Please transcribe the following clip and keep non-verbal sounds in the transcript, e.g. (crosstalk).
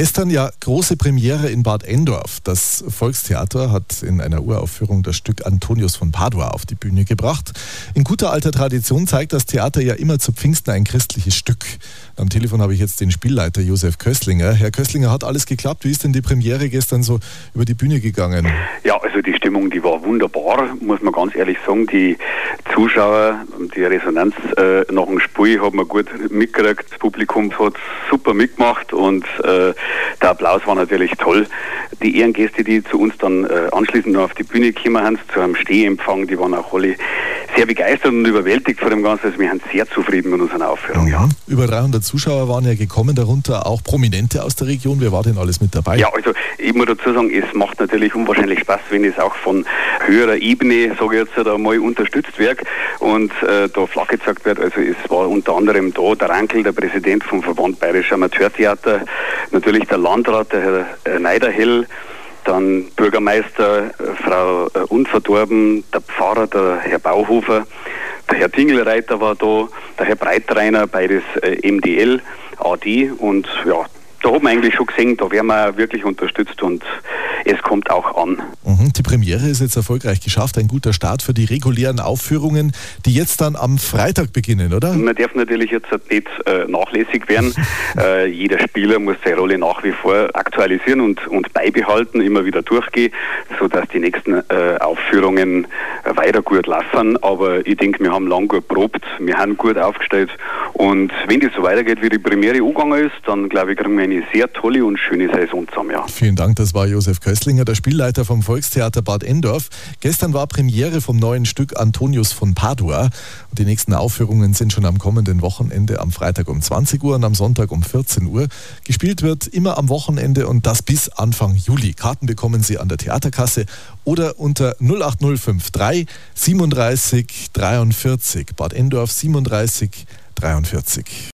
Gestern ja große Premiere in Bad Endorf. Das Volkstheater hat in einer Uraufführung das Stück Antonius von Padua auf die Bühne gebracht. In guter alter Tradition zeigt das Theater ja immer zu Pfingsten ein christliches Stück. Am Telefon habe ich jetzt den Spielleiter Josef Köstlinger. Herr Köstlinger, hat alles geklappt? Wie ist denn die Premiere gestern so über die Bühne gegangen? Ja, also die Stimmung, die war wunderbar, muss man ganz ehrlich sagen. Die Zuschauer, die Resonanz äh, nach dem Spiel hat man gut mitgekriegt. Das Publikum hat super mitgemacht und äh, der Applaus war natürlich toll. Die Ehrengäste, die zu uns dann äh, anschließend noch auf die Bühne gekommen sind, zu einem Stehempfang, die waren auch alle sehr begeistert und überwältigt von dem Ganzen. Also wir sind sehr zufrieden mit unserer Aufführung. Ja. Über 300 Zuschauer waren ja gekommen, darunter auch Prominente aus der Region. Wer war denn alles mit dabei? Ja, also ich muss dazu sagen, es macht natürlich unwahrscheinlich Spaß, wenn es auch von höherer Ebene, sage ich jetzt einmal, unterstützt wird und äh, da Flagge gezeigt wird. Also es war unter anderem da der Rankel, der Präsident vom Verband Bayerischer Amateurtheater, natürlich der Landrat, der Herr Neiderhell, dann Bürgermeister äh, Frau äh, Unverdorben, der Pfarrer, der Herr Bauhofer, der Herr Tingelreiter war da, der Herr Breitreiner, beides äh, MDL, AD und ja, da hat man eigentlich schon gesehen, da werden wir wirklich unterstützt und es kommt auch an. Mhm, die Premiere ist jetzt erfolgreich geschafft, ein guter Start für die regulären Aufführungen, die jetzt dann am Freitag beginnen, oder? Man darf natürlich jetzt nicht äh, nachlässig werden. (laughs) äh, jeder Spieler muss seine Rolle nach wie vor aktualisieren und, und beibehalten, immer wieder durchgehen, sodass die nächsten äh, Aufführungen weiter gut laufen. Aber ich denke, wir haben lang gut probt, wir haben gut aufgestellt und wenn das so weitergeht, wie die Premiere angegangen ist, dann glaube ich, kriegen wir eine sehr tolle und schöne Saison zusammen. Ja. Vielen Dank, das war Josef Köstlinger, der Spielleiter vom Volkstheater Bad Endorf. Gestern war Premiere vom neuen Stück Antonius von Padua. Und die nächsten Aufführungen sind schon am kommenden Wochenende am Freitag um 20 Uhr und am Sonntag um 14 Uhr. Gespielt wird immer am Wochenende und das bis Anfang Juli. Karten bekommen Sie an der Theaterkasse oder unter 08053 37 43. Bad Endorf 37 43.